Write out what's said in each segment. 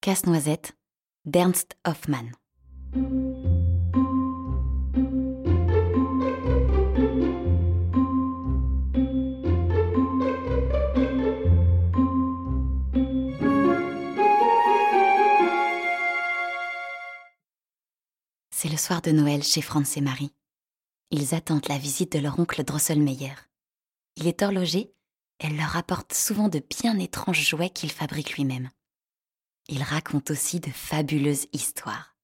Casse-noisette d'Ernst Hoffmann. C'est le soir de Noël chez Franz et Marie. Ils attendent la visite de leur oncle Drosselmeyer. Il est horloger, elle leur apporte souvent de bien étranges jouets qu'il fabrique lui-même. Il raconte aussi de fabuleuses histoires.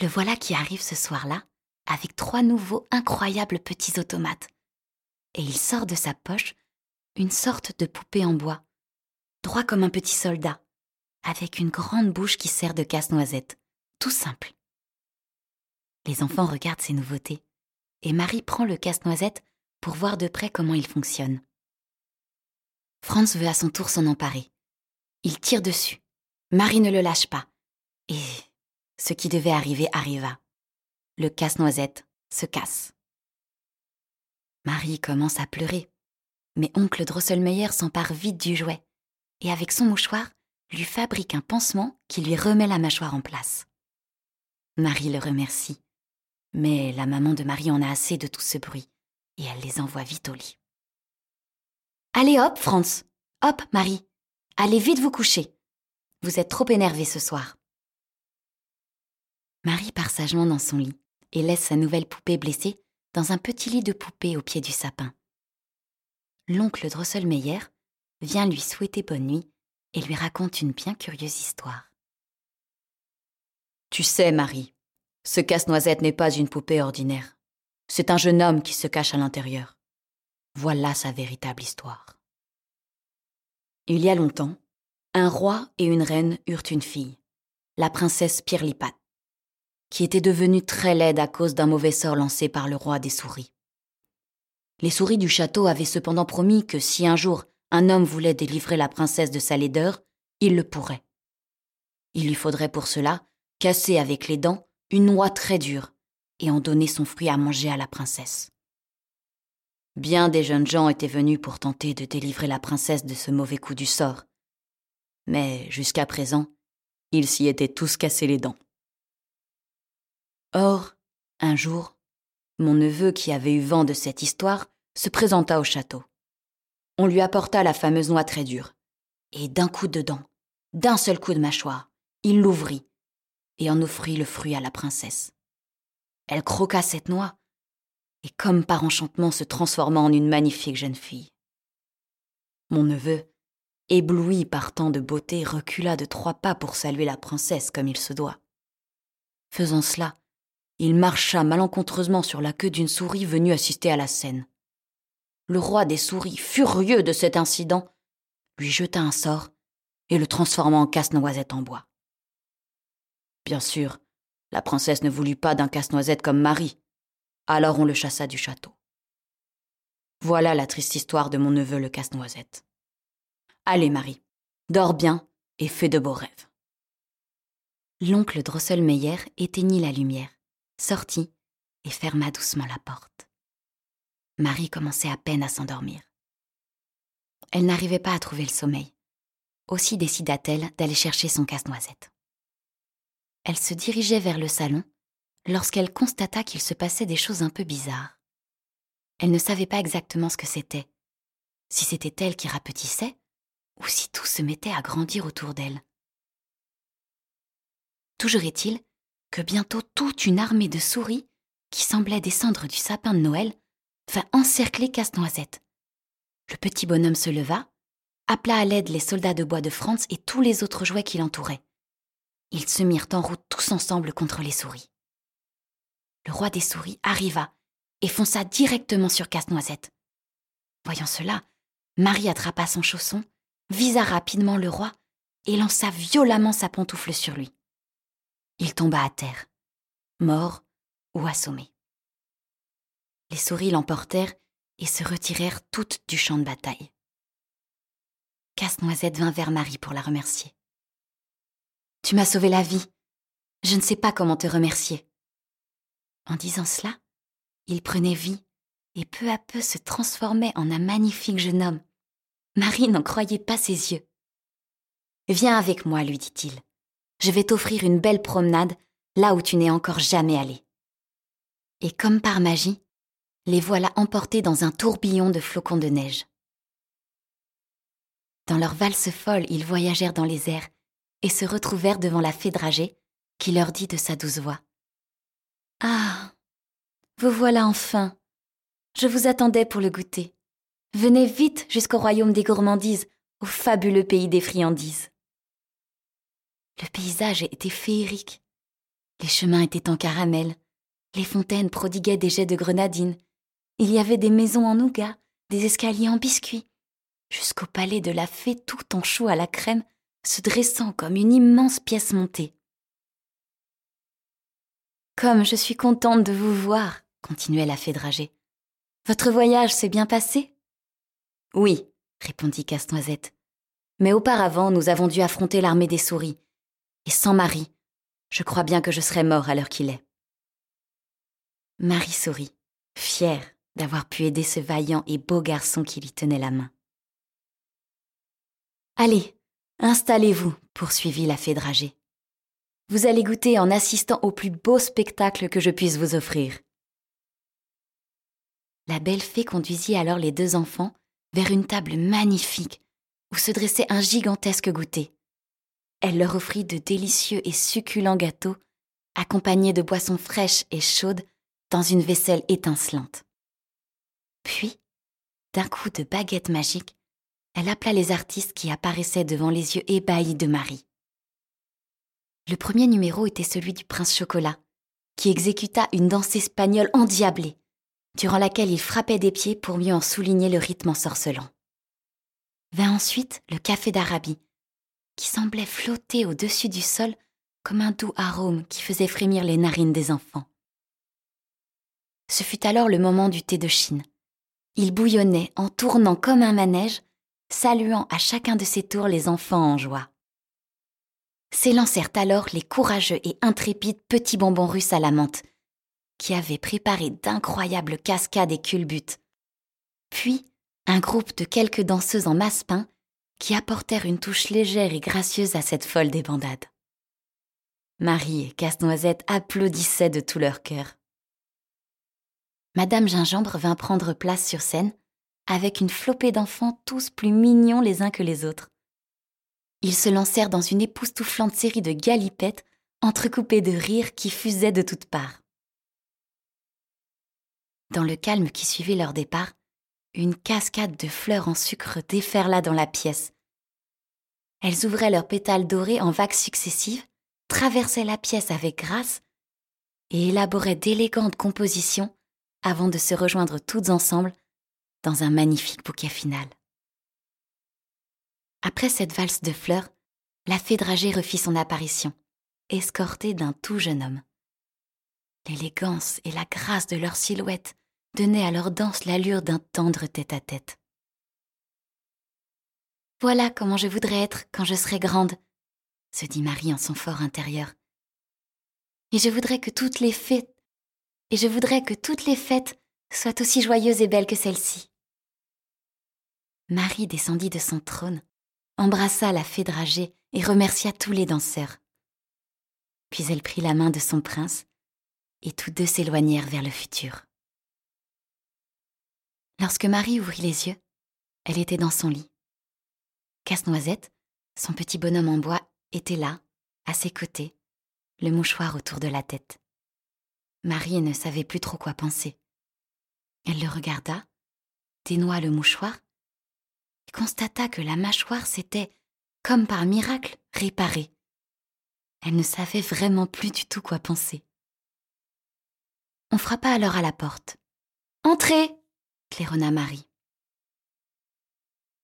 Le voilà qui arrive ce soir-là avec trois nouveaux incroyables petits automates. Et il sort de sa poche une sorte de poupée en bois, droit comme un petit soldat, avec une grande bouche qui sert de casse-noisette tout simple. Les enfants regardent ces nouveautés, et Marie prend le casse-noisette pour voir de près comment il fonctionne. Franz veut à son tour s'en emparer. Il tire dessus. Marie ne le lâche pas. Et ce qui devait arriver arriva. Le casse-noisette se casse. Marie commence à pleurer, mais oncle Drosselmeyer s'empare vite du jouet et avec son mouchoir lui fabrique un pansement qui lui remet la mâchoire en place. Marie le remercie. Mais la maman de Marie en a assez de tout ce bruit, et elle les envoie vite au lit. Allez hop, Franz. Hop, Marie. Allez vite vous coucher. Vous êtes trop énervés ce soir. Marie part sagement dans son lit et laisse sa nouvelle poupée blessée dans un petit lit de poupée au pied du sapin. L'oncle Drosselmeyer vient lui souhaiter bonne nuit et lui raconte une bien curieuse histoire. Tu sais, Marie, ce casse-noisette n'est pas une poupée ordinaire. C'est un jeune homme qui se cache à l'intérieur. Voilà sa véritable histoire. Il y a longtemps, un roi et une reine eurent une fille, la princesse Pirlipat, qui était devenue très laide à cause d'un mauvais sort lancé par le roi des souris. Les souris du château avaient cependant promis que si un jour un homme voulait délivrer la princesse de sa laideur, il le pourrait. Il lui faudrait pour cela casser avec les dents une noix très dure et en donner son fruit à manger à la princesse. Bien des jeunes gens étaient venus pour tenter de délivrer la princesse de ce mauvais coup du sort. Mais jusqu'à présent, ils s'y étaient tous cassés les dents. Or, un jour, mon neveu qui avait eu vent de cette histoire se présenta au château. On lui apporta la fameuse noix très dure, et d'un coup de dent, d'un seul coup de mâchoire, il l'ouvrit et en offrit le fruit à la princesse. Elle croqua cette noix, et comme par enchantement se transforma en une magnifique jeune fille. Mon neveu, ébloui par tant de beauté, recula de trois pas pour saluer la princesse comme il se doit. Faisant cela, il marcha malencontreusement sur la queue d'une souris venue assister à la scène. Le roi des souris, furieux de cet incident, lui jeta un sort et le transforma en casse-noisette en bois. Bien sûr, la princesse ne voulut pas d'un casse-noisette comme Marie. Alors on le chassa du château. Voilà la triste histoire de mon neveu le casse-noisette. Allez, Marie, dors bien et fais de beaux rêves. L'oncle Drosselmeyer éteignit la lumière, sortit et ferma doucement la porte. Marie commençait à peine à s'endormir. Elle n'arrivait pas à trouver le sommeil. Aussi décida-t-elle d'aller chercher son casse-noisette. Elle se dirigeait vers le salon lorsqu'elle constata qu'il se passait des choses un peu bizarres. Elle ne savait pas exactement ce que c'était, si c'était elle qui rapetissait ou si tout se mettait à grandir autour d'elle. Toujours est-il que bientôt toute une armée de souris, qui semblait descendre du sapin de Noël, vint encercler Casse-Noisette. Le petit bonhomme se leva, appela à l'aide les soldats de bois de France et tous les autres jouets qui l'entouraient. Ils se mirent en route tous ensemble contre les souris. Le roi des souris arriva et fonça directement sur Casse-Noisette. Voyant cela, Marie attrapa son chausson, visa rapidement le roi et lança violemment sa pantoufle sur lui. Il tomba à terre, mort ou assommé. Les souris l'emportèrent et se retirèrent toutes du champ de bataille. Casse-Noisette vint vers Marie pour la remercier. Tu m'as sauvé la vie. Je ne sais pas comment te remercier. En disant cela, il prenait vie et peu à peu se transformait en un magnifique jeune homme. Marie n'en croyait pas ses yeux. Viens avec moi, lui dit-il. Je vais t'offrir une belle promenade là où tu n'es encore jamais allé. Et comme par magie, les voilà emportés dans un tourbillon de flocons de neige. Dans leur valse folle, ils voyagèrent dans les airs et se retrouvèrent devant la fée dragée, qui leur dit de sa douce voix Ah Vous voilà enfin Je vous attendais pour le goûter. Venez vite jusqu'au royaume des gourmandises, au fabuleux pays des friandises. Le paysage était féerique. Les chemins étaient en caramel, les fontaines prodiguaient des jets de grenadines, il y avait des maisons en nougat, des escaliers en biscuits, jusqu'au palais de la fée tout en chou à la crème, se dressant comme une immense pièce montée. Comme je suis contente de vous voir, continuait la fée dragée. Votre voyage s'est bien passé? Oui, répondit Casse-Noisette. Mais auparavant, nous avons dû affronter l'armée des souris. Et sans Marie, je crois bien que je serais mort à l'heure qu'il est. Marie sourit, fière d'avoir pu aider ce vaillant et beau garçon qui lui tenait la main. Allez, installez-vous, poursuivit la fée dragée. Vous allez goûter en assistant au plus beau spectacle que je puisse vous offrir. La belle fée conduisit alors les deux enfants vers une table magnifique où se dressait un gigantesque goûter. Elle leur offrit de délicieux et succulents gâteaux, accompagnés de boissons fraîches et chaudes dans une vaisselle étincelante. Puis, d'un coup de baguette magique, elle appela les artistes qui apparaissaient devant les yeux ébahis de Marie. Le premier numéro était celui du prince Chocolat, qui exécuta une danse espagnole endiablée, durant laquelle il frappait des pieds pour mieux en souligner le rythme ensorcelant. Vint ensuite le café d'Arabie, qui semblait flotter au-dessus du sol comme un doux arôme qui faisait frémir les narines des enfants. Ce fut alors le moment du thé de Chine, il bouillonnait en tournant comme un manège, saluant à chacun de ses tours les enfants en joie. S'élancèrent alors les courageux et intrépides petits bonbons russes à la menthe, qui avaient préparé d'incroyables cascades et culbutes. Puis, un groupe de quelques danseuses en masse-pain qui apportèrent une touche légère et gracieuse à cette folle débandade. Marie et Casse-Noisette applaudissaient de tout leur cœur. Madame Gingembre vint prendre place sur scène, avec une flopée d'enfants tous plus mignons les uns que les autres. Ils se lancèrent dans une époustouflante série de galipettes, entrecoupées de rires qui fusaient de toutes parts. Dans le calme qui suivit leur départ, une cascade de fleurs en sucre déferla dans la pièce. Elles ouvraient leurs pétales dorés en vagues successives, traversaient la pièce avec grâce et élaboraient d'élégantes compositions avant de se rejoindre toutes ensemble dans un magnifique bouquet final. Après cette valse de fleurs, la fée dragée refit son apparition, escortée d'un tout jeune homme. L'élégance et la grâce de leur silhouette donnaient à leur danse l'allure d'un tendre tête-à-tête. Voilà comment je voudrais être quand je serai grande, se dit Marie en son fort intérieur. Et je voudrais que toutes les fées et je voudrais que toutes les fêtes soient aussi joyeuses et belles que celle-ci. Marie descendit de son trône, embrassa la fée dragée et remercia tous les danseurs. Puis elle prit la main de son prince, et tous deux s'éloignèrent vers le futur. Lorsque Marie ouvrit les yeux, elle était dans son lit. Casse-Noisette, son petit bonhomme en bois, était là, à ses côtés, le mouchoir autour de la tête. Marie ne savait plus trop quoi penser. Elle le regarda, dénoua le mouchoir, constata que la mâchoire s'était, comme par miracle, réparée. Elle ne savait vraiment plus du tout quoi penser. On frappa alors à la porte. Entrez claironna Marie.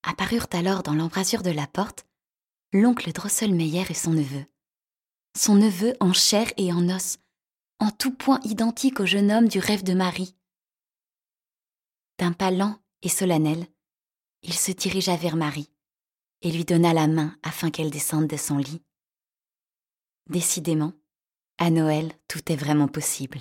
Apparurent alors dans l'embrasure de la porte l'oncle Drosselmeyer et son neveu. Son neveu en chair et en os, en tout point identique au jeune homme du rêve de Marie. D'un pas lent et solennel, il se dirigea vers Marie et lui donna la main afin qu'elle descende de son lit. Décidément, à Noël, tout est vraiment possible.